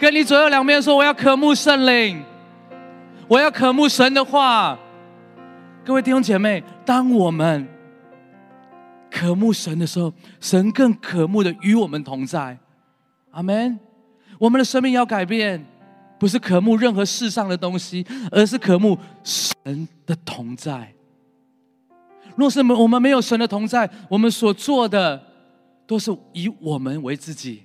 跟你左右两边说，我要渴慕圣灵，我要渴慕神的话。各位弟兄姐妹，当我们渴慕神的时候，神更渴慕的与我们同在。阿门。我们的生命要改变，不是渴慕任何世上的东西，而是渴慕神的同在。若是我们没有神的同在，我们所做的都是以我们为自己。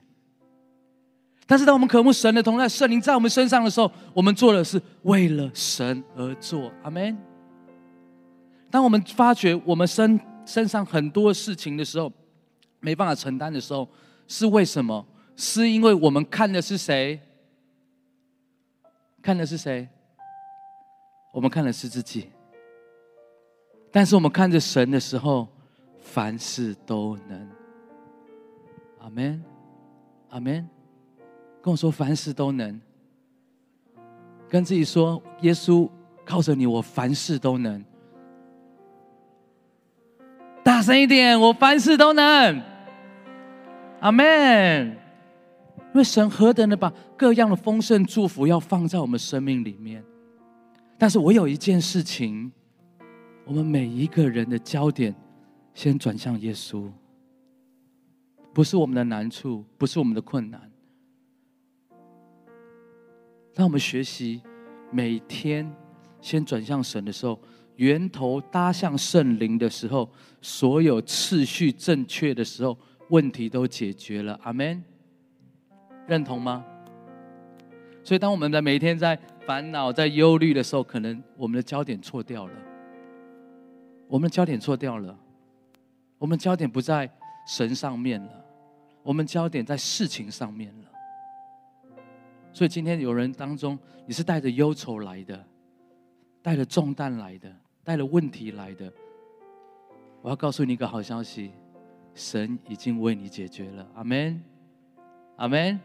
但是当我们渴慕神的同在，圣灵在我们身上的时候，我们做的是为了神而做。阿门。当我们发觉我们身身上很多事情的时候，没办法承担的时候，是为什么？是因为我们看的是谁？看的是谁？我们看的是自己。但是我们看着神的时候，凡事都能。阿门，阿门。跟我说，凡事都能。跟自己说，耶稣靠着你，我凡事都能。大声一点，我凡事都能。阿门。因为神何等的把各样的丰盛祝福要放在我们生命里面，但是我有一件事情。我们每一个人的焦点，先转向耶稣，不是我们的难处，不是我们的困难。当我们学习每天先转向神的时候，源头搭向圣灵的时候，所有次序正确的时候，问题都解决了。阿门。认同吗？所以，当我们在每天在烦恼、在忧虑的时候，可能我们的焦点错掉了。我们的焦点错掉了，我们焦点不在神上面了，我们焦点在事情上面了。所以今天有人当中，你是带着忧愁来的，带着重担来的，带着问题来的。我要告诉你一个好消息，神已经为你解决了。阿门，阿门。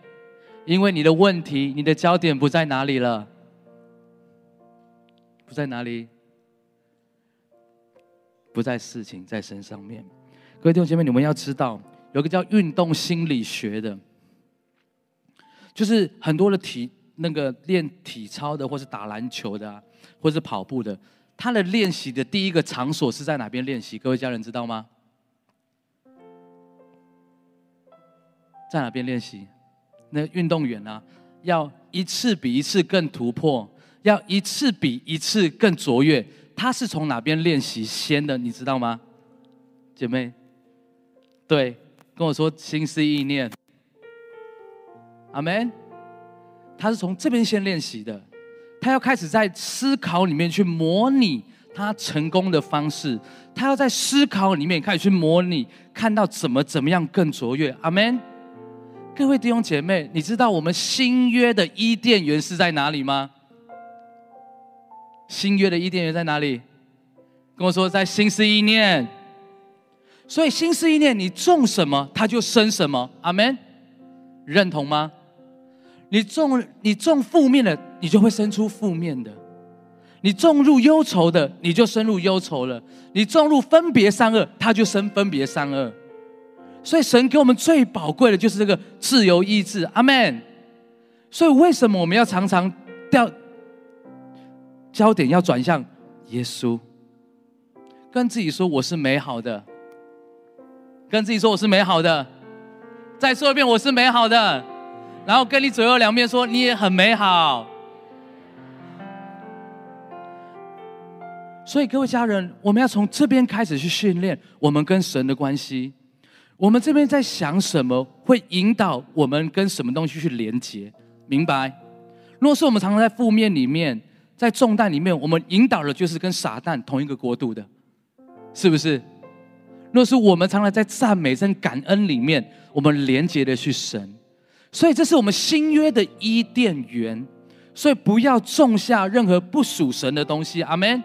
因为你的问题，你的焦点不在哪里了？不在哪里？不在事情，在身上面。各位弟兄姐妹，你们要知道，有个叫运动心理学的，就是很多的体那个练体操的，或是打篮球的，或是跑步的，他的练习的第一个场所是在哪边练习？各位家人知道吗？在哪边练习？那运动员呢，要一次比一次更突破，要一次比一次更卓越。他是从哪边练习先的？你知道吗，姐妹？对，跟我说心思意念。阿门。他是从这边先练习的，他要开始在思考里面去模拟他成功的方式，他要在思考里面开始去模拟，看到怎么怎么样更卓越。阿门。各位弟兄姐妹，你知道我们新约的伊甸园是在哪里吗？新约的伊甸园在哪里？跟我说，在心思意念。所以心思意念，你种什么，它就生什么。阿门，认同吗？你种你种负面的，你就会生出负面的；你种入忧愁的，你就生入忧愁了；你种入分别善恶，它就生分别善恶。所以神给我们最宝贵的就是这个自由意志。阿门。所以为什么我们要常常掉？焦点要转向耶稣，跟自己说我是美好的，跟自己说我是美好的，再说一遍我是美好的，然后跟你左右两边说你也很美好。所以各位家人，我们要从这边开始去训练我们跟神的关系。我们这边在想什么，会引导我们跟什么东西去连接？明白？若是我们常常在负面里面。在重担里面，我们引导的就是跟撒旦同一个国度的，是不是？若是我们常常在赞美、跟感恩里面，我们连接的是神，所以这是我们新约的伊甸园。所以不要种下任何不属神的东西。阿门。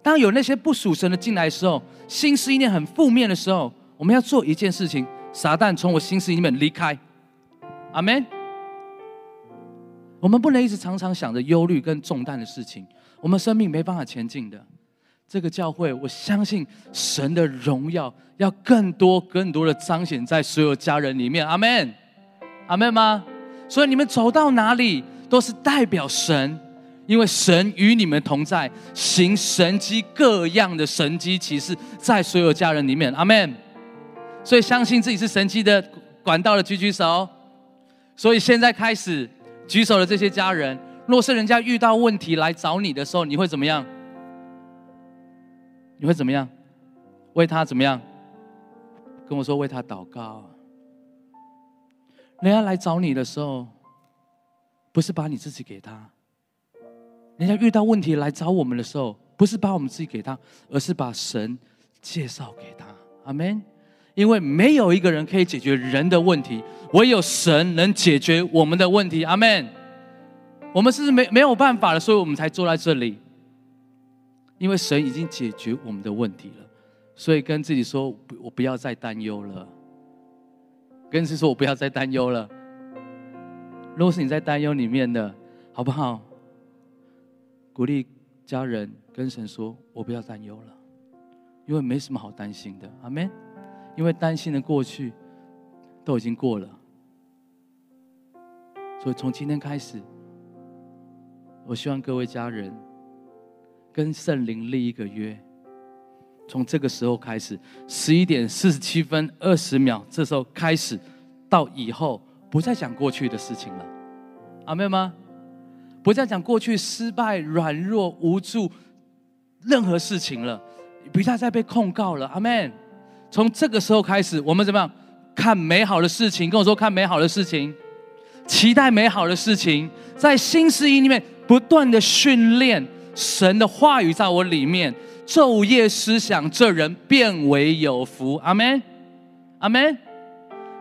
当有那些不属神的进来的时候，心思意念很负面的时候，我们要做一件事情：撒旦从我心思里面离开。阿门。我们不能一直常常想着忧虑跟重担的事情，我们生命没办法前进的。这个教会，我相信神的荣耀要更多、更多的彰显在所有家人里面。阿门，阿门吗？所以你们走到哪里都是代表神，因为神与你们同在，行神迹各样的神迹奇事，在所有家人里面，阿门。所以相信自己是神迹的管道的举举手。所以现在开始举手的这些家人，若是人家遇到问题来找你的时候，你会怎么样？你会怎么样？为他怎么样？跟我说为他祷告。人家来找你的时候，不是把你自己给他；人家遇到问题来找我们的时候，不是把我们自己给他，而是把神介绍给他。阿门。因为没有一个人可以解决人的问题，唯有神能解决我们的问题。阿门。我们是没没有办法了，所以我们才坐在这里。因为神已经解决我们的问题了，所以跟自己说：我不要再担忧了。跟自己说：我不要再担忧了。如果是你在担忧里面的，好不好？鼓励家人跟神说：我不要担忧了，因为没什么好担心的。阿门。因为担心的过去都已经过了，所以从今天开始，我希望各位家人。跟圣灵立一个约，从这个时候开始，十一点四十七分二十秒，这时候开始，到以后不再讲过去的事情了，阿妹吗？不再讲过去失败、软弱、无助任何事情了，不再再被控告了，阿门。从这个时候开始，我们怎么样看美好的事情？跟我说看美好的事情，期待美好的事情，在新诗音里面不断的训练。神的话语在我里面，昼夜思想，这人变为有福。阿门，阿门。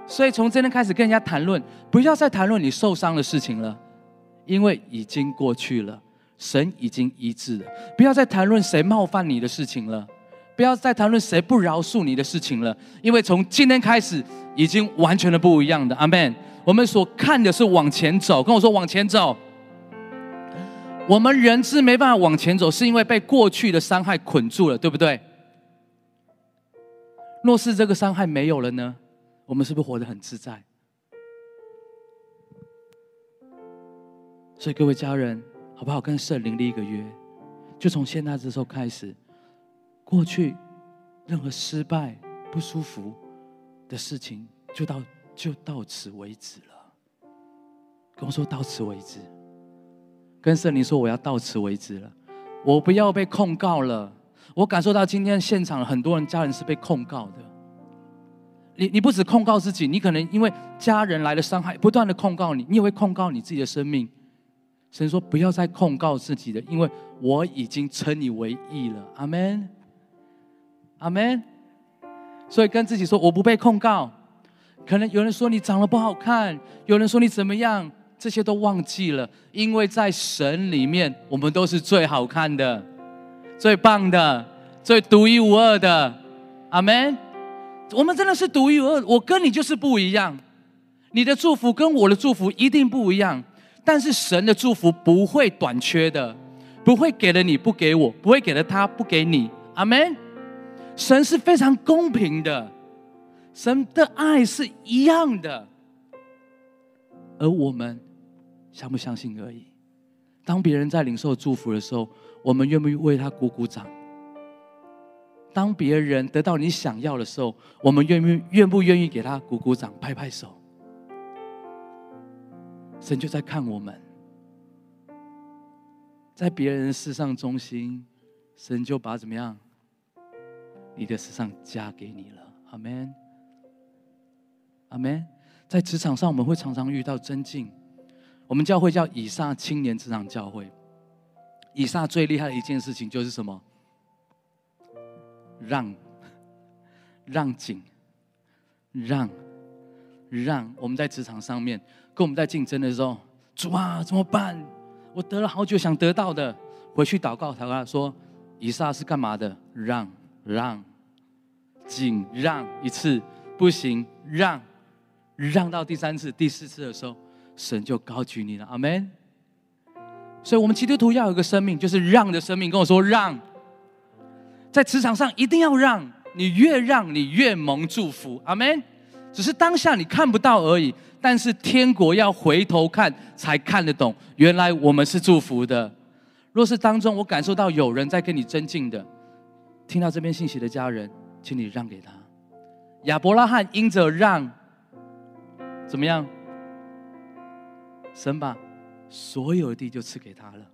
所以从今天开始跟人家谈论，不要再谈论你受伤的事情了，因为已经过去了，神已经医治了。不要再谈论谁冒犯你的事情了，不要再谈论谁不饶恕你的事情了，因为从今天开始已经完全的不一样的。阿门。我们所看的是往前走，跟我说往前走。我们人是没办法往前走，是因为被过去的伤害捆住了，对不对？若是这个伤害没有了呢？我们是不是活得很自在？所以各位家人，好不好？跟圣灵立一个约，就从现在这时候开始，过去任何失败、不舒服的事情，就到就到此为止了。跟我说到此为止。跟圣灵说：“我要到此为止了，我不要被控告了。我感受到今天现场很多人家人是被控告的。你你不止控告自己，你可能因为家人来的伤害，不断的控告你，你也会控告你自己的生命。神说：不要再控告自己的，因为我已经称你为义了。阿门，阿门。所以跟自己说：我不被控告。可能有人说你长得不好看，有人说你怎么样。”这些都忘记了，因为在神里面，我们都是最好看的、最棒的、最独一无二的。阿门。我们真的是独一无二，我跟你就是不一样。你的祝福跟我的祝福一定不一样，但是神的祝福不会短缺的，不会给了你不给我，不会给了他不给你。阿门。神是非常公平的，神的爱是一样的，而我们。相不相信而已。当别人在领受祝福的时候，我们愿不愿意为他鼓鼓掌？当别人得到你想要的时候，我们愿不愿不愿意给他鼓鼓掌、拍拍手？神就在看我们，在别人世上中心，神就把怎么样？你的世上加给你了。阿门，阿门。在职场上，我们会常常遇到增进。我们教会叫以撒青年职场教会。以撒最厉害的一件事情就是什么？让，让紧，让，让。我们在职场上面，跟我们在竞争的时候，主啊，怎么办？我得了好久想得到的，回去祷告，祷告说，以撒是干嘛的？让，让，紧让一次不行，让，让到第三次、第四次的时候。神就高举你了，阿门。所以，我们基督徒要有一个生命，就是让的生命。跟我说，让。在职场上一定要让，你越让，你越蒙祝福，阿门。只是当下你看不到而已。但是天国要回头看才看得懂，原来我们是祝福的。若是当中我感受到有人在跟你增进的，听到这边信息的家人，请你让给他。亚伯拉罕因着让，怎么样？神把所有的地就赐给他了。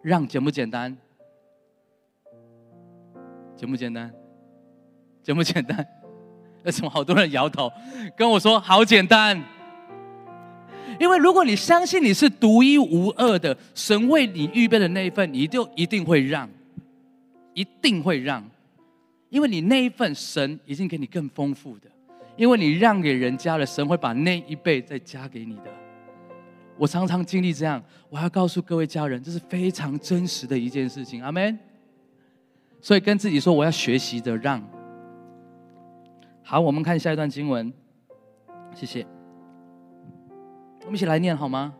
让简不简单？简不简单？简不简单？为什么好多人摇头，跟我说好简单？因为如果你相信你是独一无二的，神为你预备的那一份，你就一定会让，一定会让，因为你那一份神已经给你更丰富的，因为你让给人家了，神会把那一倍再加给你的。我常常经历这样，我要告诉各位家人，这是非常真实的一件事情。阿门。所以跟自己说，我要学习的让。好，我们看下一段经文，谢谢。我们一起来念好吗？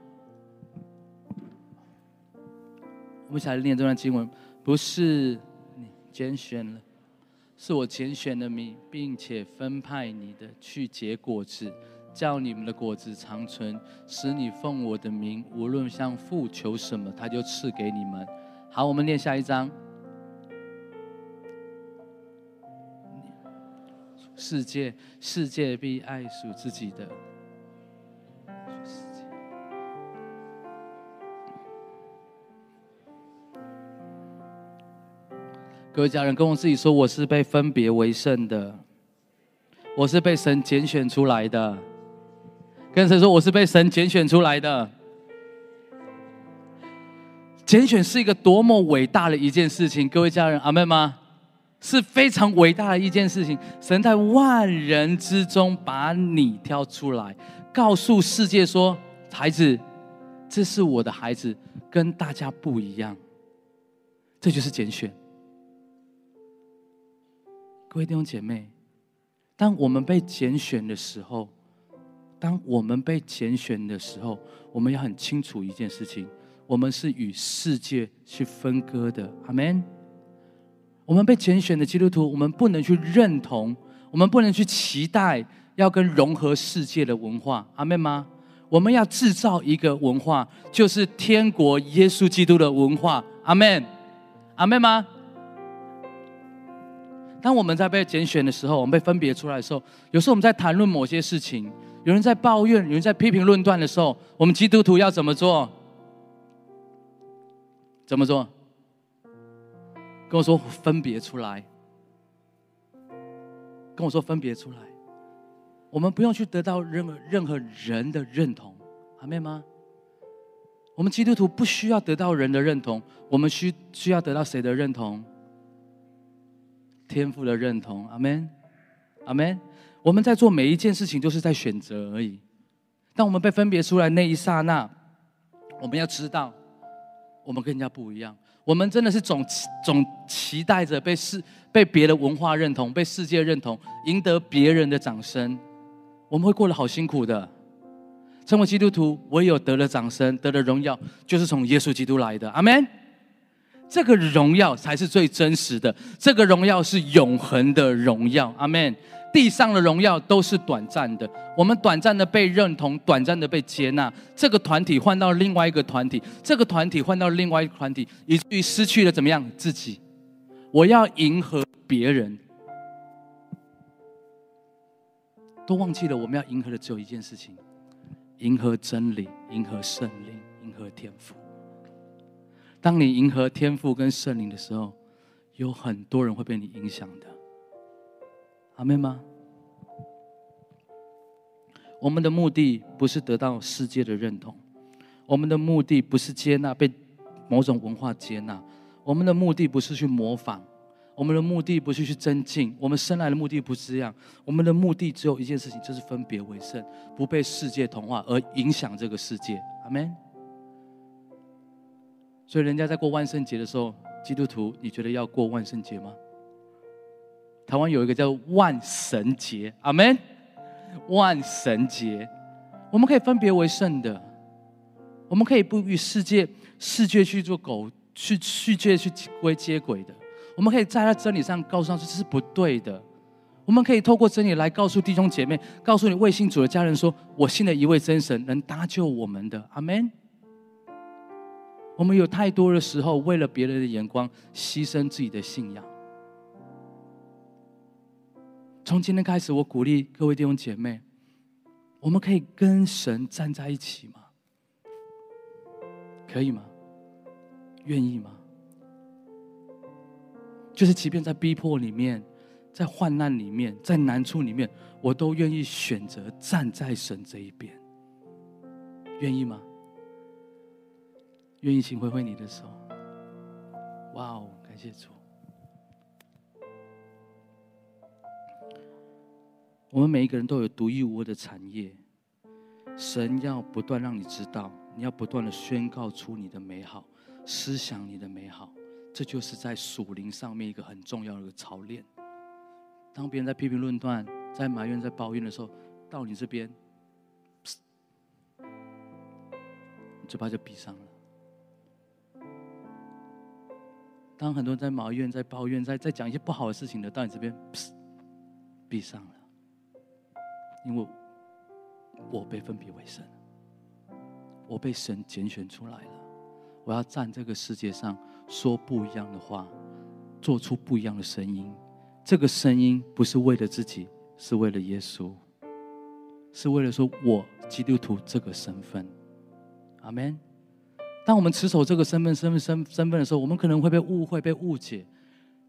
我们一起来念这段经文，不是你拣选了，是我拣选了你，并且分派你的去结果子。叫你们的果子长存，使你奉我的名，无论向父求什么，他就赐给你们。好，我们念下一章。世界，世界必爱属自己的。各位家人，跟我自己说，我是被分别为圣的，我是被神拣选出来的。跟谁说我是被神拣选出来的？拣选是一个多么伟大的一件事情，各位家人，阿妹吗？是非常伟大的一件事情。神在万人之中把你挑出来，告诉世界说：“孩子，这是我的孩子，跟大家不一样。”这就是拣选。各位弟兄姐妹，当我们被拣选的时候。当我们被拣选的时候，我们要很清楚一件事情：我们是与世界去分割的。阿门。我们被拣选的基督徒，我们不能去认同，我们不能去期待要跟融合世界的文化。阿门吗？我们要制造一个文化，就是天国耶稣基督的文化。阿门。阿门吗？当我们在被拣选的时候，我们被分别出来的时候，有时候我们在谈论某些事情。有人在抱怨，有人在批评论断的时候，我们基督徒要怎么做？怎么做？跟我说分别出来。跟我说分别出来。我们不用去得到任何任何人的认同，阿妹吗？我们基督徒不需要得到人的认同，我们需需要得到谁的认同？天赋的认同，阿门，阿门。我们在做每一件事情，都是在选择而已。当我们被分别出来那一刹那，我们要知道，我们跟人家不一样。我们真的是总总期待着被世被别的文化认同，被世界认同，赢得别人的掌声。我们会过得好辛苦的。成为基督徒，唯有得了掌声，得了荣耀，就是从耶稣基督来的。阿门。这个荣耀才是最真实的，这个荣耀是永恒的荣耀。阿门。地上的荣耀都是短暂的，我们短暂的被认同，短暂的被接纳。这个团体换到另外一个团体，这个团体换到另外一个团体，以至于失去了怎么样自己？我要迎合别人，都忘记了我们要迎合的只有一件事情：迎合真理，迎合圣灵，迎合天赋。当你迎合天赋跟圣灵的时候，有很多人会被你影响的。阿妹吗？我们的目的不是得到世界的认同，我们的目的不是接纳被某种文化接纳，我们的目的不是去模仿，我们的目的不是去增进，我们生来的目的不是这样，我们的目的只有一件事情，就是分别为圣，不被世界同化而影响这个世界。阿门。所以人家在过万圣节的时候，基督徒，你觉得要过万圣节吗？台湾有一个叫万神节，阿门。万神节，我们可以分别为圣的，我们可以不与世界世界去做狗去世界去归接轨的，我们可以在他真理上告诉他这是不对的。我们可以透过真理来告诉弟兄姐妹，告诉你未信主的家人说：“我信的一位真神能搭救我们的。”阿门。我们有太多的时候，为了别人的眼光，牺牲自己的信仰。从今天开始，我鼓励各位弟兄姐妹，我们可以跟神站在一起吗？可以吗？愿意吗？就是即便在逼迫里面，在患难里面，在难处里面，我都愿意选择站在神这一边。愿意吗？愿意，请挥挥你的手。哇哦，感谢主！我们每一个人都有独一无二的产业，神要不断让你知道，你要不断的宣告出你的美好，思想你的美好，这就是在属灵上面一个很重要的一个操练。当别人在批评论断、在埋怨、在抱怨的时候，到你这边，你嘴巴就闭上了。当很多人在埋怨、在抱怨、在在讲一些不好的事情的，到你这边，闭上了，因为我被分别为神，我被神拣选出来了，我要站这个世界上说不一样的话，做出不一样的声音。这个声音不是为了自己，是为了耶稣，是为了说我基督徒这个身份。阿门。当我们持守这个身份、身份、身身份的时候，我们可能会被误会、被误解。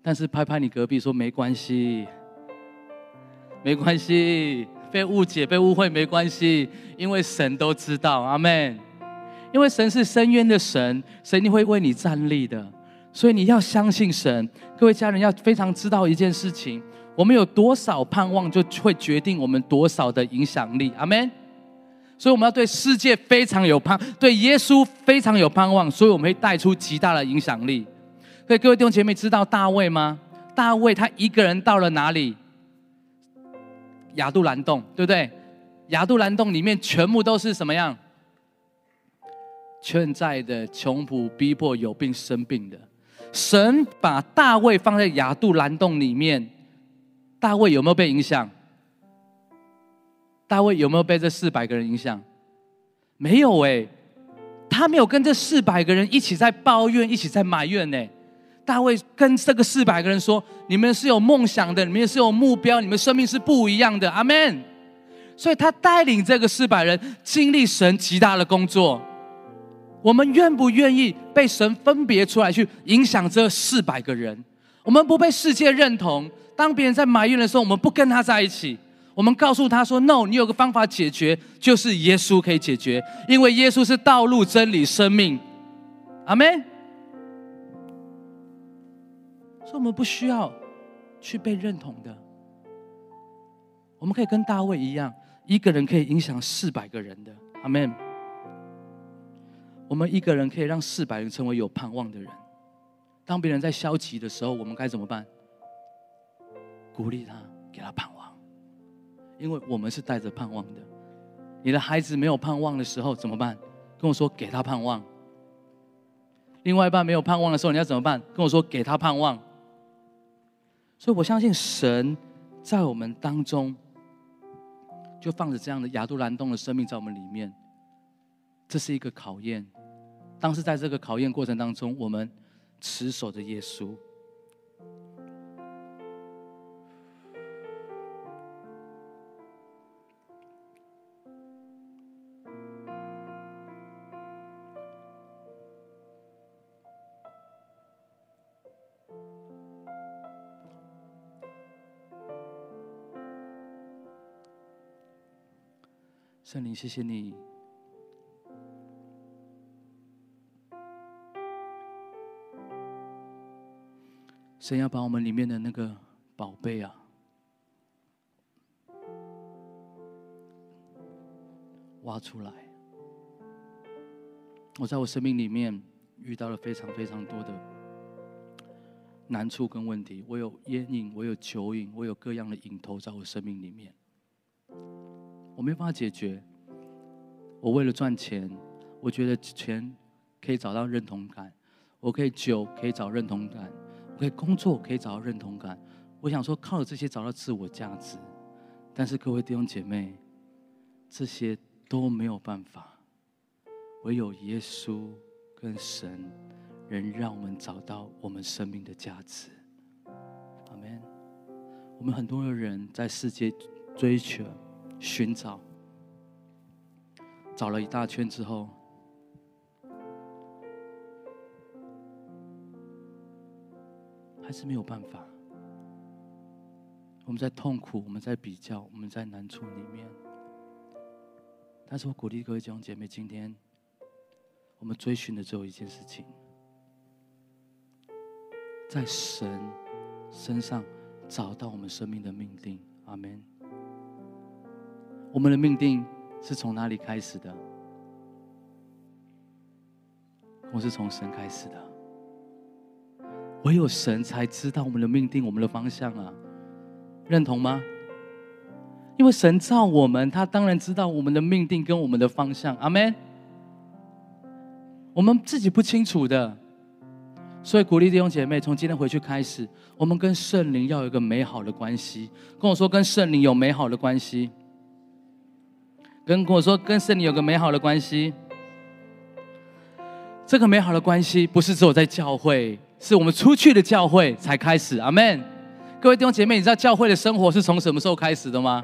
但是拍拍你隔壁说没关系，没关系，被误解、被误会没关系，因为神都知道，阿门。因为神是深渊的神，神一定会为你站立的。所以你要相信神。各位家人要非常知道一件事情：我们有多少盼望，就会决定我们多少的影响力，阿门。所以我们要对世界非常有盼，对耶稣非常有盼望，所以我们会带出极大的影响力。所以各位弟兄姐妹知道大卫吗？大卫他一个人到了哪里？亚杜兰洞，对不对？亚杜兰洞里面全部都是什么样？欠债的、穷苦、逼迫、有病、生病的。神把大卫放在亚杜兰洞里面，大卫有没有被影响？大卫有没有被这四百个人影响？没有哎，他没有跟这四百个人一起在抱怨，一起在埋怨呢。大卫跟这个四百个人说：“你们是有梦想的，你们是有目标，你们生命是不一样的。”阿门。所以他带领这个四百人经历神极大的工作。我们愿不愿意被神分别出来去影响这四百个人？我们不被世界认同，当别人在埋怨的时候，我们不跟他在一起。我们告诉他说：“No，你有个方法解决，就是耶稣可以解决，因为耶稣是道路、真理、生命。”阿门。所以，我们不需要去被认同的。我们可以跟大卫一样，一个人可以影响四百个人的。阿门。我们一个人可以让四百人成为有盼望的人。当别人在消极的时候，我们该怎么办？鼓励他，给他盼望。因为我们是带着盼望的，你的孩子没有盼望的时候怎么办？跟我说给他盼望。另外一半没有盼望的时候你要怎么办？跟我说给他盼望。所以我相信神在我们当中，就放着这样的亚杜兰洞的生命在我们里面，这是一个考验。当时在这个考验过程当中，我们持守着耶稣。圣灵，谢谢你。神要把我们里面的那个宝贝啊，挖出来。我在我生命里面遇到了非常非常多的难处跟问题。我有烟瘾，我有酒瘾，我有各样的瘾头在我生命里面。我没办法解决。我为了赚钱，我觉得钱可以找到认同感，我可以酒可以找认同感，我可以工作可以找到认同感，我想说，靠着这些找到自我价值，但是各位弟兄姐妹，这些都没有办法，唯有耶稣跟神，能让我们找到我们生命的价值。阿门。我们很多的人在世界追求、寻找，找了一大圈之后。还是没有办法。我们在痛苦，我们在比较，我们在难处里面。但是我鼓励各位弟兄姐妹，今天我们追寻的只有一件事情：在神身上找到我们生命的命定。阿门。我们的命定是从哪里开始的？我是从神开始的。唯有神才知道我们的命定，我们的方向啊，认同吗？因为神造我们，他当然知道我们的命定跟我们的方向。阿门。我们自己不清楚的，所以鼓励弟兄姐妹，从今天回去开始，我们跟圣灵要有一个美好的关系。跟我说，跟圣灵有美好的关系。跟跟我说，跟圣灵有个美好的关系。这个美好的关系不是只有在教会。是我们出去的教会才开始，阿门。各位弟兄姐妹，你知道教会的生活是从什么时候开始的吗？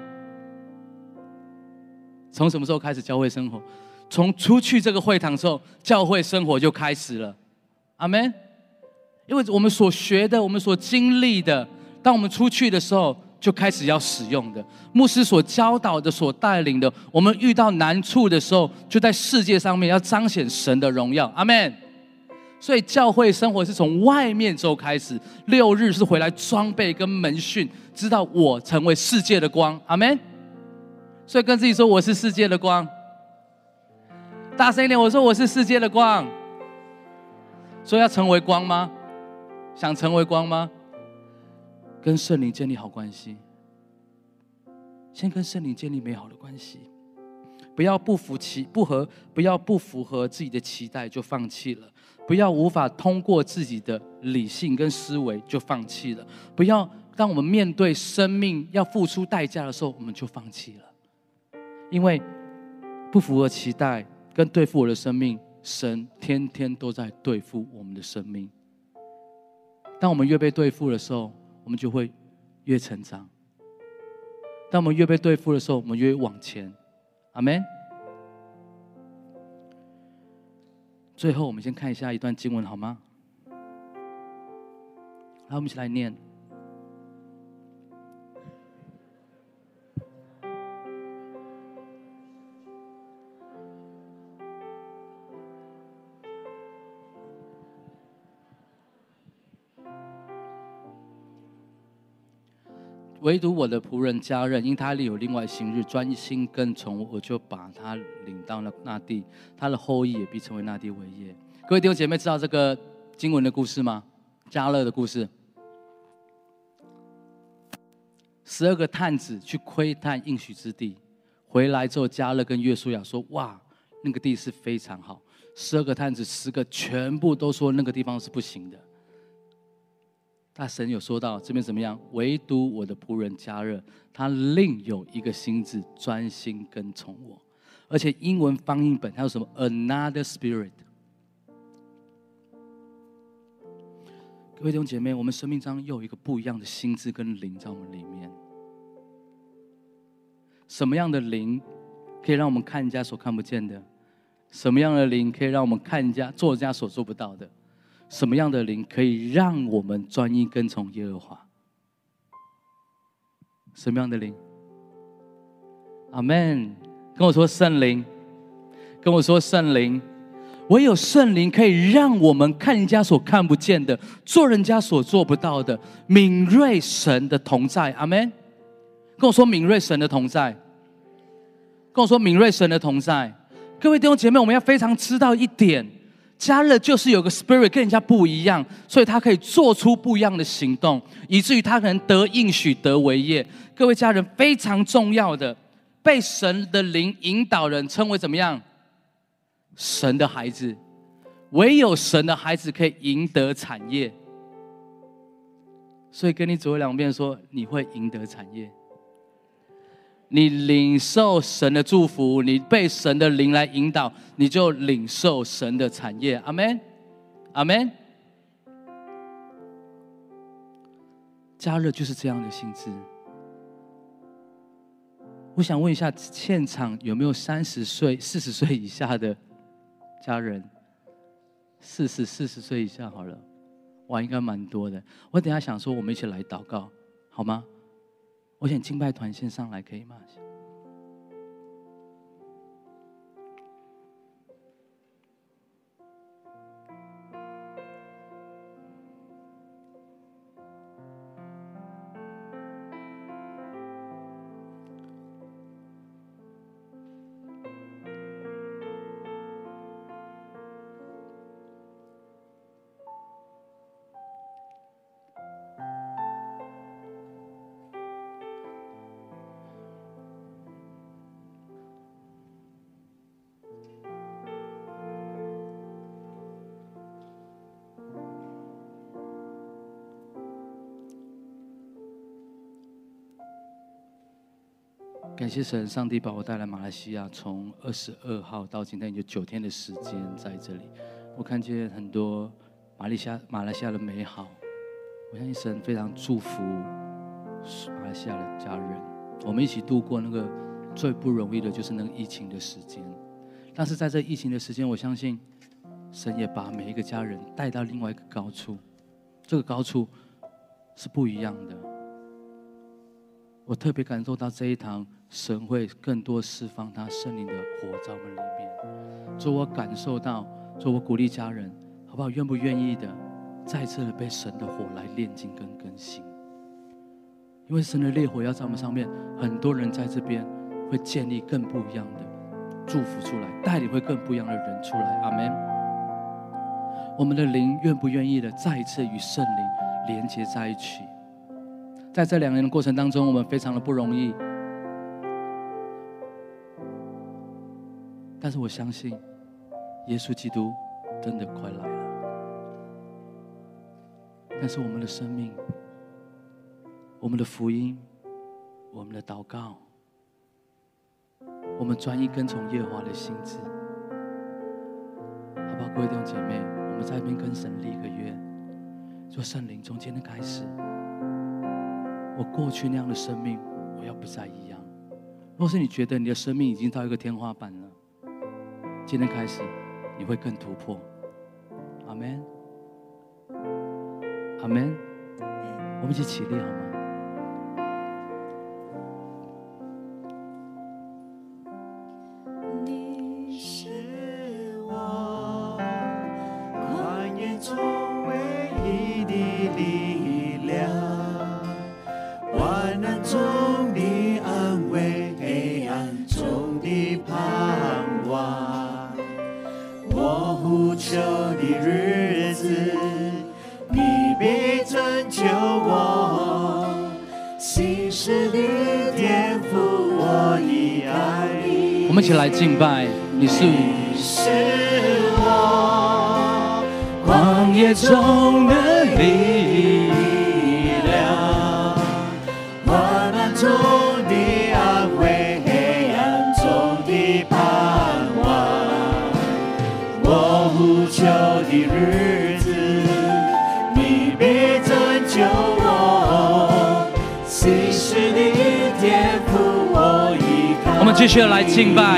从什么时候开始教会生活？从出去这个会堂之后，教会生活就开始了，阿门。因为我们所学的，我们所经历的，当我们出去的时候，就开始要使用的。牧师所教导的、所带领的，我们遇到难处的时候，就在世界上面要彰显神的荣耀，阿门。所以教会生活是从外面之后开始，六日是回来装备跟门训，知道我成为世界的光，阿门。所以跟自己说我是世界的光，大声一点，我说我是世界的光。所以要成为光吗？想成为光吗？跟圣灵建立好关系，先跟圣灵建立美好的关系，不要不服期不合，不要不符合自己的期待就放弃了。不要无法通过自己的理性跟思维就放弃了。不要当我们面对生命要付出代价的时候，我们就放弃了。因为不符合期待跟对付我的生命，神天天都在对付我们的生命。当我们越被对付的时候，我们就会越成长。当我们越被对付的时候，我们越往前。阿门。最后，我们先看一下一段经文，好吗？来，我们一起来念。唯独我的仆人家人，因他里有另外行日，专心跟从，我就把他领到了那地，他的后裔也必成为那地为业。各位弟兄姐妹，知道这个经文的故事吗？加勒的故事。十二个探子去窥探应许之地，回来之后，加勒跟约书亚说：“哇，那个地是非常好。”十二个探子，十个全部都说那个地方是不行的。大神有说到这边怎么样？唯独我的仆人加热，他另有一个心智，专心跟从我。而且英文翻译本还有什么？Another Spirit。各位弟兄姐妹，我们生命中又有一个不一样的心智跟灵在我们里面。什么样的灵可以让我们看人家所看不见的？什么样的灵可以让我们看人家做人家所做不到的？什么样的灵可以让我们专一跟从耶和华？什么样的灵？阿门！跟我说圣灵，跟我说圣灵，唯有圣灵可以让我们看人家所看不见的，做人家所做不到的，敏锐神的同在。阿门！跟我说敏锐神的同在，跟我说敏锐神的同在。各位弟兄姐妹，我们要非常知道一点。加勒就是有个 spirit 跟人家不一样，所以他可以做出不一样的行动，以至于他可能得应许得为业。各位家人非常重要的，被神的灵引导人称为怎么样？神的孩子，唯有神的孩子可以赢得产业。所以跟你左右两边说，你会赢得产业。你领受神的祝福，你被神的灵来引导，你就领受神的产业。阿门，阿门。加热就是这样的性质。我想问一下，现场有没有三十岁、四十岁以下的家人？四十、四十岁以下好了，哇，应该蛮多的。我等下想说，我们一起来祷告，好吗？我想敬拜团先上来可以吗？感谢神，上帝把我带来马来西亚，从二十二号到今天有九天的时间在这里。我看见很多马来西亚马来西亚的美好，我相信神非常祝福马来西亚的家人。我们一起度过那个最不容易的，就是那个疫情的时间。但是在这疫情的时间，我相信神也把每一个家人带到另外一个高处，这个高处是不一样的。我特别感受到这一堂。神会更多释放他圣灵的火在我们里面，做我感受到，做我鼓励家人，好不好？愿不愿意的，再次的被神的火来炼净跟更新？因为神的烈火要在我们上面，很多人在这边会建立更不一样的祝福出来，带领会更不一样的人出来。阿门。我们的灵愿不愿意的再一次与圣灵连接在一起？在这两年的过程当中，我们非常的不容易。但是我相信，耶稣基督真的快来了。但是我们的生命、我们的福音、我们的祷告、我们专一跟从耶和华的心智，好不好？各位弟兄姐妹，我们在一边跟神立个约，说圣灵从今天开始，我过去那样的生命，我要不再一样。若是你觉得你的生命已经到一个天花板了，今天开始，你会更突破。阿门，阿门。我们一起起立好吗？敬拜，你是我旷野中的力量，患难中的安慰，黑暗中的盼望。我无求的日子，你必拯救我，心事的天赋我依靠。我们继续来敬拜。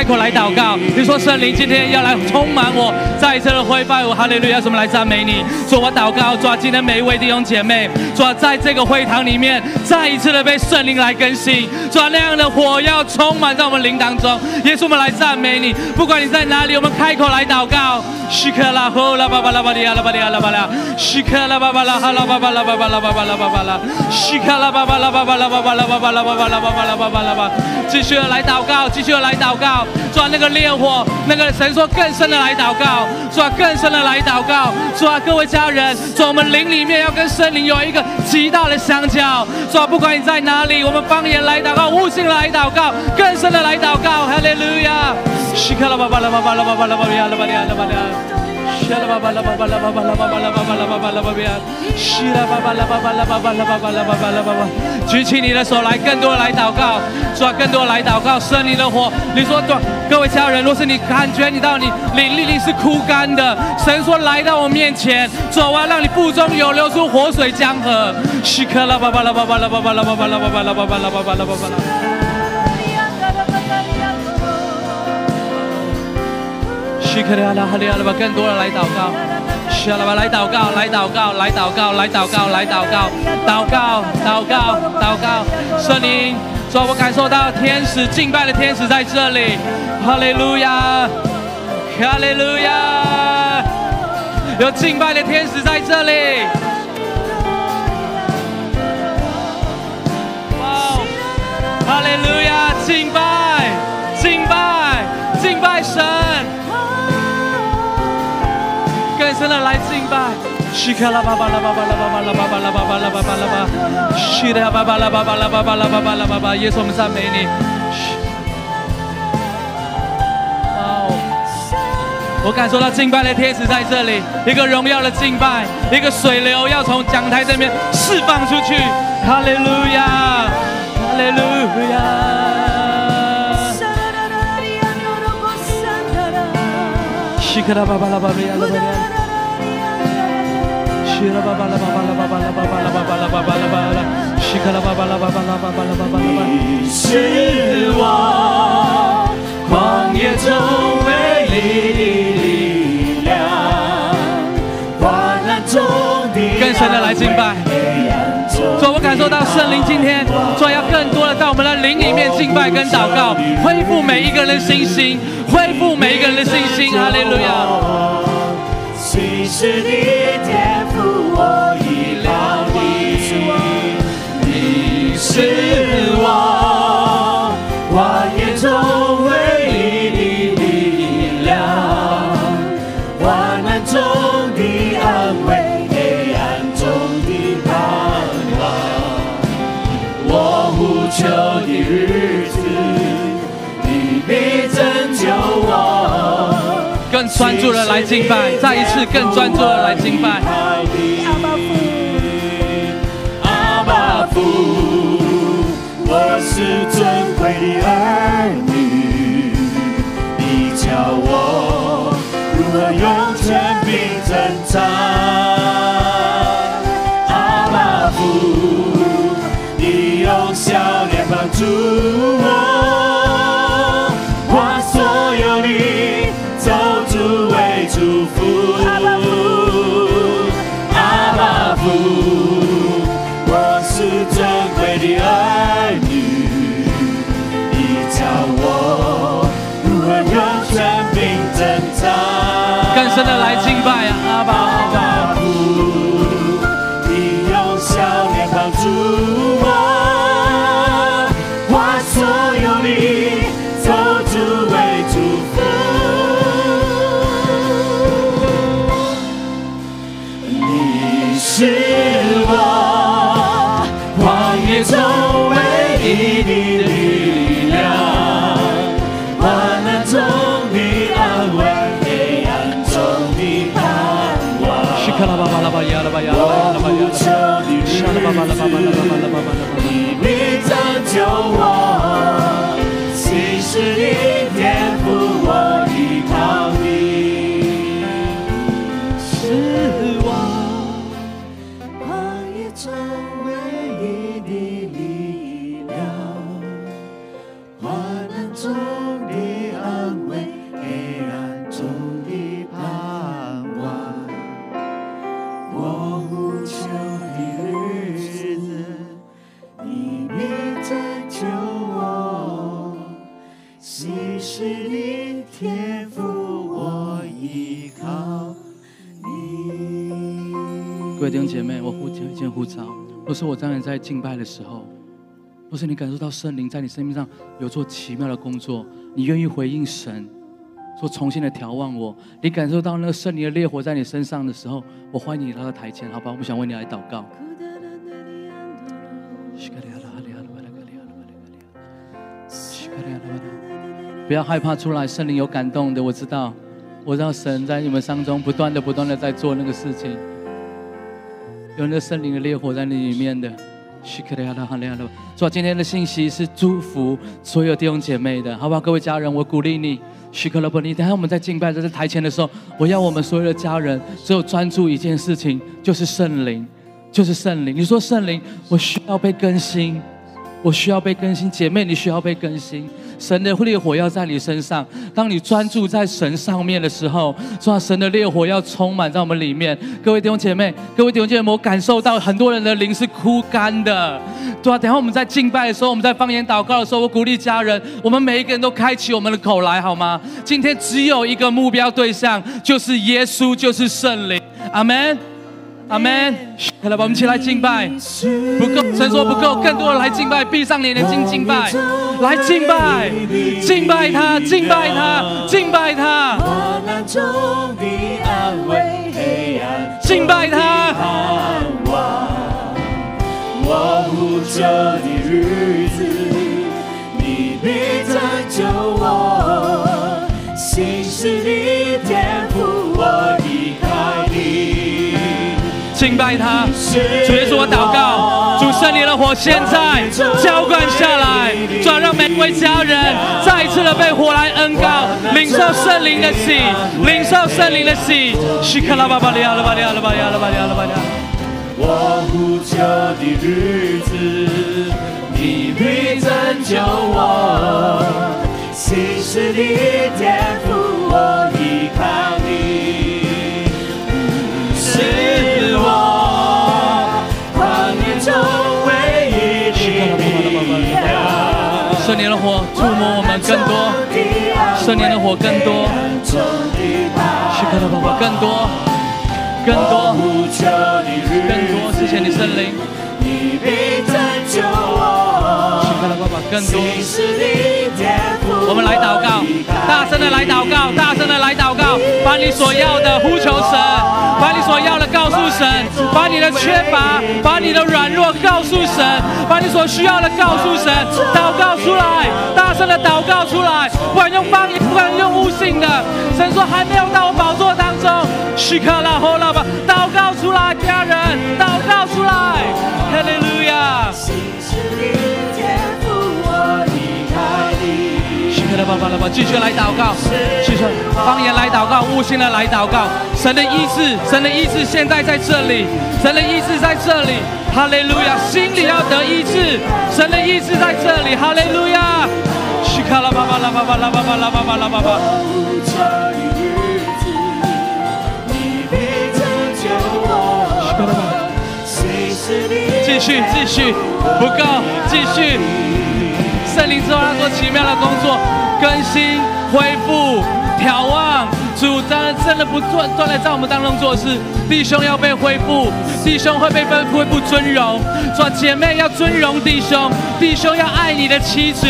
开口来祷告。你说圣灵今天要来充满我，再一次的挥发我，哈利路亚！什么来赞美你？说我祷告，抓今天每一位弟兄姐妹，抓在这个会堂里面，再一次的被圣灵来更新，抓那样的火要充满在我们灵当中。耶稣，我们来赞美你。不管你在哪里，我们开口来祷告。西克拉呼啦巴巴拉巴利亚拉巴利亚拉巴拉，西克拉巴巴拉哈拉巴巴拉巴巴拉巴巴拉巴巴拉，西克拉巴巴拉巴巴拉巴巴拉巴巴拉巴巴拉巴巴拉巴巴拉巴，继续的来祷告，继续的来祷告，抓那个烈火，那个神说更深的来祷告，抓更深的来祷告，抓各位家人，抓我们灵里面要跟森林有一个极大的相交，抓不管你在哪里，我们方言来祷告，悟性来祷告，更深的来祷告，哈利路亚，拉巴巴拉巴巴拉巴巴拉巴利亚拉巴利亚拉巴利亚。啦啦吧吧啦吧吧啦吧吧啦吧吧啦吧吧啦吧吧啦吧吧，西啦吧吧啦吧吧啦吧吧啦吧吧啦吧吧啦吧吧。举起你的手来，更多来祷告，抓更多来祷告，圣灵的火。你说，各位家人，若是你感觉你到你灵里是枯干的，神说来到我面前，走啊，让你腹中有流出活水江河。西克啦吧吧啦吧吧啦吧吧啦吧吧啦吧吧啦吧吧啦吧吧啦吧吧啦。西克里阿拉哈利阿拉吧，更多的来祷告，西阿拉吧来祷告，来祷告，来祷告，来祷告，来祷告，祷告，祷告，祷告，圣灵，说我感受到天使敬拜的天使在这里，哈利路亚，哈利路亚，有敬拜的天使在这里，哇，哈利路亚，敬拜，西卡拉巴巴拉巴巴拉巴巴拉巴巴拉巴巴拉巴拉巴，拉巴拉巴拉巴拉巴拉巴，耶稣我们赞美你。哦，我感受到敬拜的天使在这里，一个荣耀的敬拜，一个水流要从讲台这边释放出去，哈利路亚，哈利路亚。西克拉巴巴拉巴巴拉巴，西拉巴巴拉巴巴拉巴巴拉巴巴拉巴巴拉巴巴拉巴拉，西克拉巴巴拉巴巴拉巴巴拉巴巴拉巴。你是我旷野中唯一的力量，患难中的更深的来敬拜。主，我感受到圣灵今天主要更多的在我们的灵里面敬拜跟祷告，恢复每一个人的信心。恢复每一个人的信心，哈利路亚。是你天赋我已料你，你是专注的来敬拜，再一次更专注的来敬拜。阿爸父，阿爸父我是尊贵的儿女，你教我如何用权柄征战。是我当然在敬拜的时候，若是你感受到圣灵在你生命上有做奇妙的工作，你愿意回应神，说重新的眺望我，你感受到那个圣灵的烈火在你身上的时候，我欢迎你来到台前，好吧？我们想为你来祷告。不要害怕出来，圣灵有感动的，我知道，我知道神在你们当中不断的、不断的在做那个事情，有那个圣灵的烈火在那里面的。主啊，今天的信息是祝福所有弟兄姐妹的，好不好？各位家人，我鼓励你，许可了不？你。等下我们在敬拜在这台前的时候，我要我们所有的家人只有专注一件事情，就是圣灵，就是圣灵。你说圣灵，我需要被更新，我需要被更新。姐妹，你需要被更新。神的烈火要在你身上，当你专注在神上面的时候，说神的烈火要充满在我们里面。各位弟兄姐妹，各位弟兄姐妹，我感受到很多人的灵是枯干的，对啊。等下我们在敬拜的时候，我们在方言祷告的时候，我鼓励家人，我们每一个人都开启我们的口来，好吗？今天只有一个目标对象，就是耶稣，就是圣灵。阿门。阿门！来吧，我们一起来敬拜。不够，神说不够，更多的来敬拜，闭上你的睛敬拜，来敬拜，敬拜他，敬拜他，敬拜他，敬拜他。的日子，你必拯救我。拜他，主耶稣，我祷告，主圣灵的火现在浇灌下来，转让每位家人再一次的被火来恩膏，领受圣灵的喜，领受圣灵的喜。西克拉巴巴利亚拉巴利亚拉巴利亚拉巴利亚拉巴利亚。我呼求的日子，你必拯救我。心事的天赋，我依靠们更多，圣灵的火更多，西克拉巴巴更多，更多，更多，谢谢你圣灵，更多。我们来祷告，大声的来祷告，大声的来祷告，把你所要的呼求神，把你所要的告诉神，把你的缺乏，把你的软弱告诉神，把你所需要的告诉神，祷告出来，大声的祷告出来，不管用方言，不管用悟性的，神说还没有到我宝座当中，许克拉后拉吧，祷告出来，家人，祷告出来，哈利路亚。继续来祷告，继续方言来祷告，悟性的来祷告。神的医治，神的医治现在在这里，神的医治在这里，哈利路亚！心里要得医治，神的医治在这里，哈利路亚！许卡拉巴巴拉巴巴拉巴巴拉巴巴拉巴巴，呼求的日子，你必拯救我。心事的继续继续，不够，继续。圣灵之后，他做奇妙的工作，更新、恢复、眺望。主当然真的不断断的在我们当中做事，弟兄要被恢复，弟兄会被恢复恢复尊荣。说姐妹要尊荣弟兄，弟兄要爱你的妻子，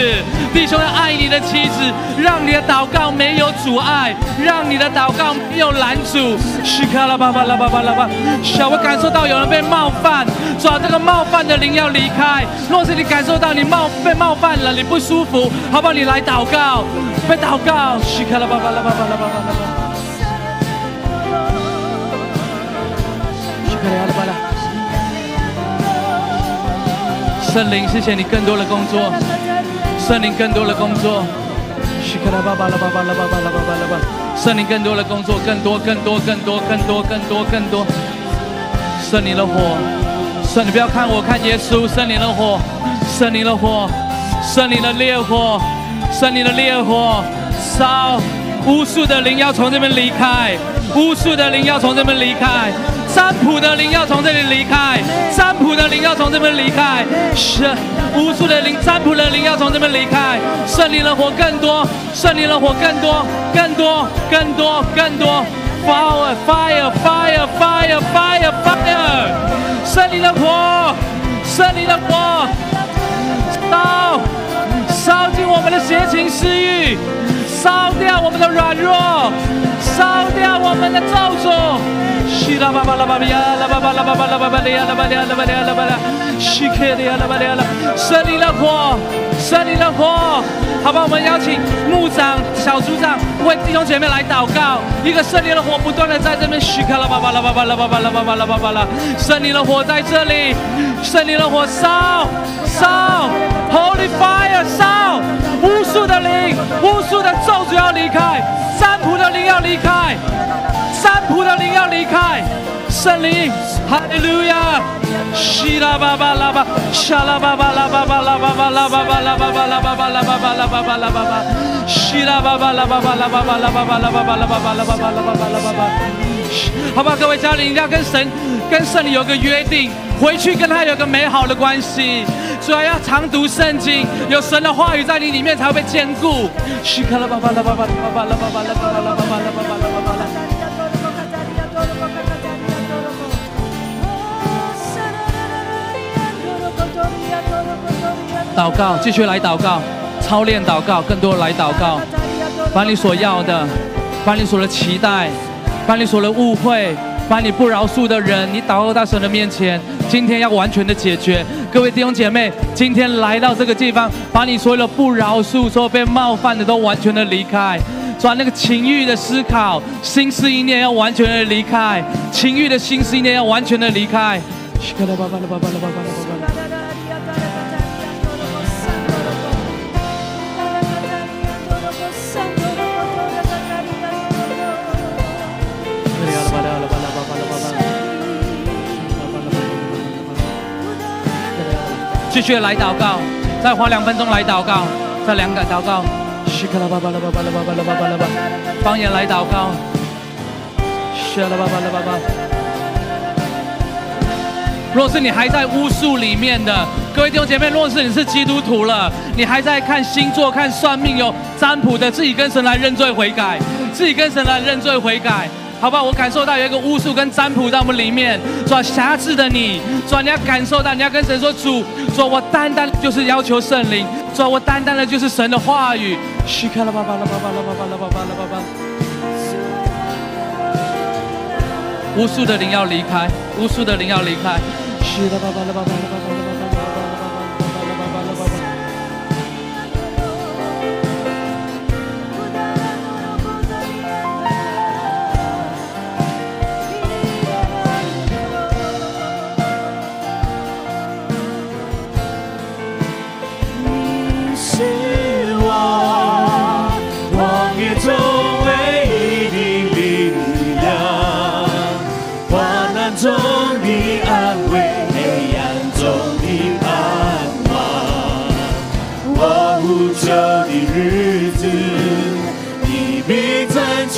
弟兄要爱你的妻子，让你的祷告没有阻碍，让你的祷告没有拦阻。嘘卡拉巴巴拉巴巴拉巴，小我感受到有人被冒犯，主啊，这个冒犯的灵要离开。若是你感受到你冒被冒犯了，你不舒服，好不好？你来祷告，被祷告。嘘卡拉巴巴拉巴巴拉巴巴圣灵，谢谢你更多的工作，圣灵更多的工作。嘘卡拉巴巴拉巴巴拉巴巴拉巴巴拉巴，圣灵更多的工作，更多更多更多更多更多更多。圣灵的火，圣灵不要看我，看耶稣，圣灵的火，圣灵的火，圣灵的烈火，圣灵的烈火，烧，无数的灵要从这边离开，无数的灵要从这边离开，占卜的灵要从这里离开，占卜的灵要从这边离开，是无数的灵，占卜的灵要从这边离开，圣灵的火更多，圣灵的火更多，更多，更多，更多，fire fire fire fire fire fire，圣灵的火，圣灵的火，烧烧尽我们的邪情私欲，烧掉我们的软弱，烧掉我们的咒诅。西啦巴巴啦巴比呀啦巴巴啦巴巴啦巴巴哩呀啦巴哩呀啦巴哩呀啦巴啦，西克哩呀啦巴哩呀啦，圣灵的火，圣灵的火，好吧，我们邀请牧长、小组长为弟兄姐妹来祷告，一个圣灵的火不断的在这边西克啦巴巴拉巴巴拉巴巴拉巴巴啦巴巴啦，圣灵的火在这里，圣灵的火烧烧，Holy Fire 烧，无数的灵，无数的咒诅要离开，占卜的灵要离开。占卜的灵要离开，圣灵，哈利路亚，西拉巴巴拉巴，沙拉巴巴拉巴巴拉巴巴拉巴巴拉巴巴拉巴巴拉巴巴拉巴巴拉巴巴，拉巴巴拉巴巴拉巴巴拉巴巴拉巴巴拉巴巴拉巴巴拉巴巴拉巴巴，好吧，各位家人一定要跟神、跟圣灵有个约定，回去跟他有个美好的关系，主要要常读圣经，有神的话语在你里面才会被坚固。西卡拉巴巴拉巴巴拉巴巴拉巴巴拉巴巴拉巴巴拉巴巴拉祷告，继续来祷告，操练祷告，更多来祷告，把你所要的，把你所的期待，把你所的误会，把你不饶恕的人，你祷告到神的面前，今天要完全的解决。各位弟兄姐妹，今天来到这个地方，把你所有的不饶恕、所有被冒犯的都完全的离开，把那个情欲的思考、心思意念要完全的离开，情欲的心思意念要完全的离开。继续来祷告，再花两分钟来祷告，再两个祷告。西克拉巴巴拉巴巴拉巴巴拉巴巴拉巴，方言来祷告。西拉巴巴拉巴巴。若是你还在巫术里面的各位弟兄姐妹，若是你是基督徒了，你还在看星座、看算命、有占卜的，自己跟神来认罪悔改，自己跟神来认罪悔改。好吧，我感受到有一个巫术跟占卜在我们里面，主辖制的你，主你要感受到，你要跟神说主，主我单单就是要求圣灵，主我单单的就是神的话语。嘘，开了，巴巴了，巴巴了，巴巴了，巴巴了，巴巴。无数的灵要离开，无数的灵要离开。嘘，了，巴巴了，巴巴了，巴巴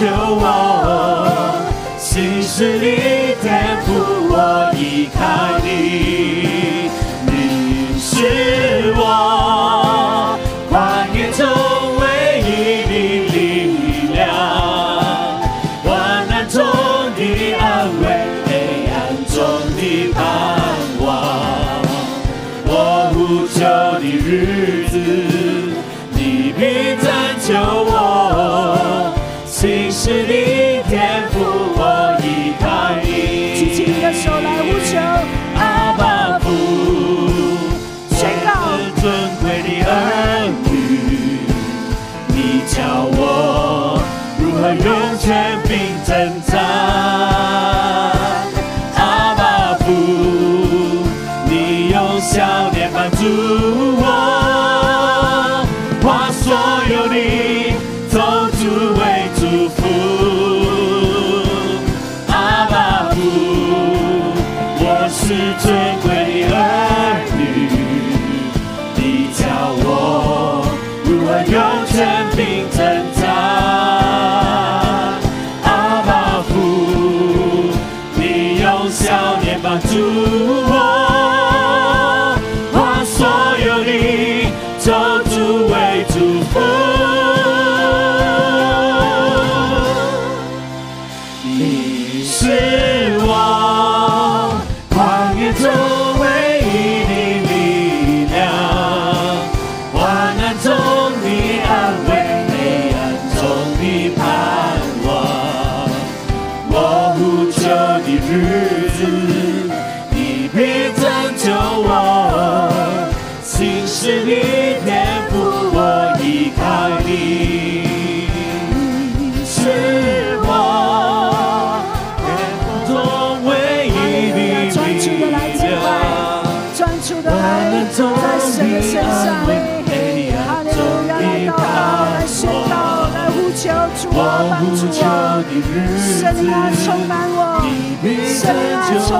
救我，心事里颠覆我依靠，你。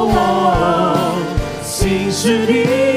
我心是你的。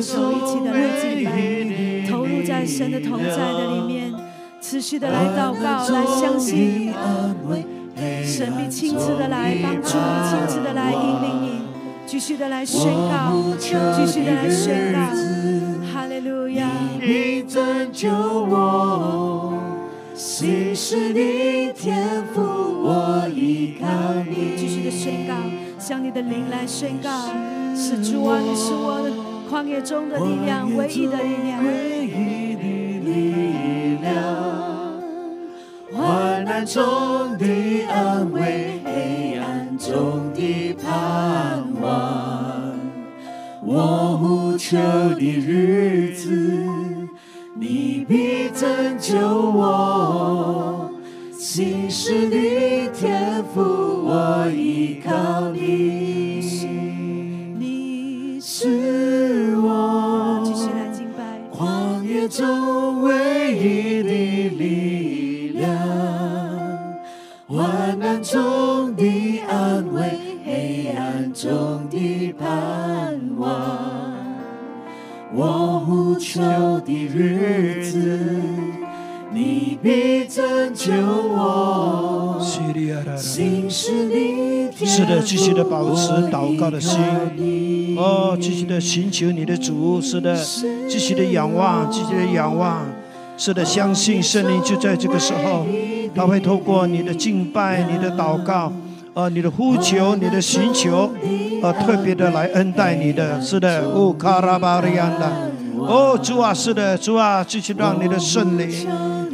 手，一起的来敬拜，投入在神的同在的里面，持续的来祷告，来相信神必亲自的来帮助你，亲自的来引领你，继续的来宣告，继续的来宣告，哈利路亚。你拯救我，心事的天赋，我依靠你。继续的宣告，向你的灵来宣告，是主啊，你是我的旷野中的力量，唯一的力量。唯一的力量，患难中的安慰，黑暗中的盼望。我呼求的日子，你必拯救我。心事的天赋，我依靠你。你是我继续来敬拜，旷野中唯一的力量，患难中的安慰，黑暗中的盼望。我无求的日子，你必拯救我。是的，继续的保持祷告的心。哦，继续的寻求你的主，是的，继续的仰望，继续的仰望，是的，相信圣灵就在这个时候，他会透过你的敬拜、你的祷告，呃，你的呼求、你的寻求，呃，特别的来恩待你的，是的，哦，卡拉巴利安的，哦，主啊，是的，主啊，继续让你的圣灵，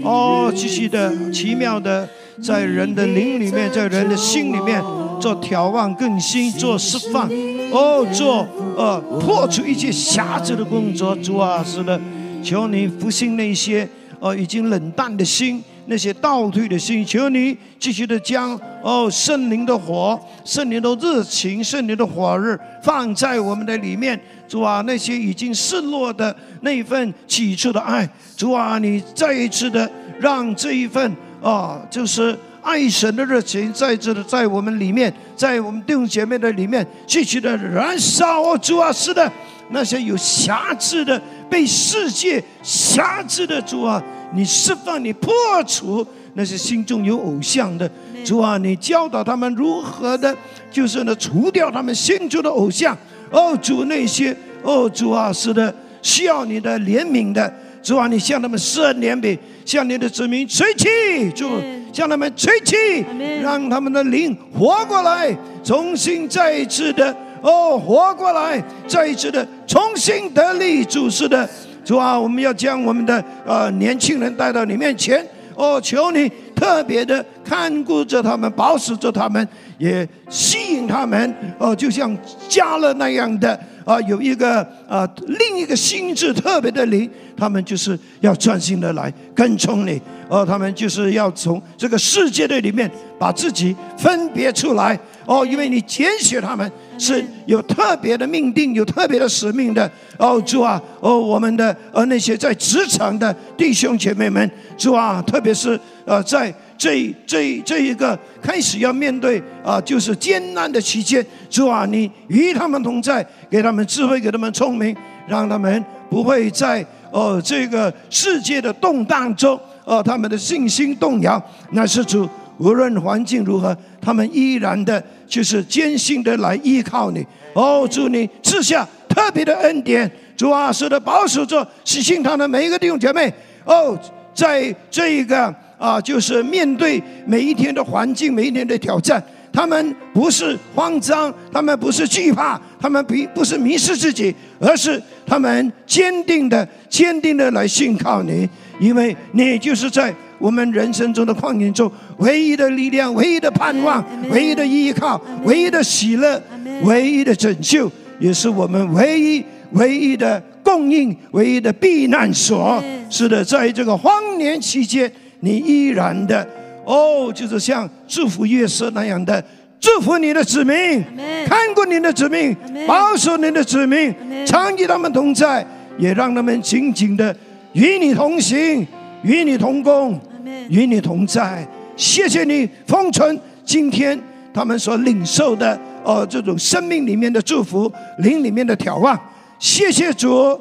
哦，继续的奇妙的在人的灵里面，在人的心里面做眺望更新，做释放，哦，做呃破除一切瑕疵的工作，主啊，是的，求你复兴那些呃已经冷淡的心。那些倒退的心，求你继续的将哦圣灵的火、圣灵的热情、圣灵的火热放在我们的里面。主啊，那些已经失落的那一份起初的爱，主啊，你再一次的让这一份啊，就是爱神的热情，在这的在我们里面，在我们弟兄姐妹的里面继续的燃烧。哦，主啊，是的，那些有瑕疵的、被世界瑕疵的主啊。你释放，你破除那些心中有偶像的主啊！你教导他们如何的，就是呢，除掉他们心中的偶像。哦，主那些哦，主啊，是的，需要你的怜悯的主啊！你向他们施恩怜悯，向你的子民吹气，主向他们吹气，让他们的灵活过来，重新再一次的哦活过来，再一次的重新得力。主是的。主啊，我们要将我们的呃年轻人带到你面前。哦，求你特特别的看顾着他们，保守着他们，也吸引他们。哦，就像加勒那样的啊，有一个啊另一个心智特别的灵，他们就是要专心的来跟从你。哦，他们就是要从这个世界的里面把自己分别出来。哦，因为你拣选他们是有特别的命定，有特别的使命的。哦，主啊，哦，我们的呃那些在职场的弟兄姐妹们，主啊，特别是呃在这这这一个开始要面对啊，就是艰难的期间，主啊，你与他们同在，给他们智慧，给他们聪明，让他们不会在哦这个世界的动荡中，哦他们的信心动摇。那是主。无论环境如何，他们依然的，就是坚信的来依靠你。哦，祝你赐下特别的恩典，主啊，是的，保守着喜信堂的每一个弟兄姐妹。哦，在这一个啊，就是面对每一天的环境，每一天的挑战，他们不是慌张，他们不是惧怕，他们不不是迷失自己，而是他们坚定的、坚定的来信靠你，因为你就是在。我们人生中的旷野中，唯一的力量、唯一的盼望、唯一的依靠、唯一的喜乐、唯一的拯救，也是我们唯一、唯一的供应、唯一的避难所。是的，在这个荒年期间，你依然的哦，就是像祝福约瑟那样的祝福你的子民，看过你的子民，保守你的子民，常与他们同在，也让他们紧紧的与你同行。与你同工，与你同在。谢谢你封存今天他们所领受的哦，这种生命里面的祝福，灵里面的眺望。谢谢主，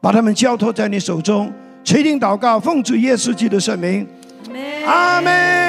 把他们交托在你手中，垂听祷告，奉主耶稣基督的圣名，阿门。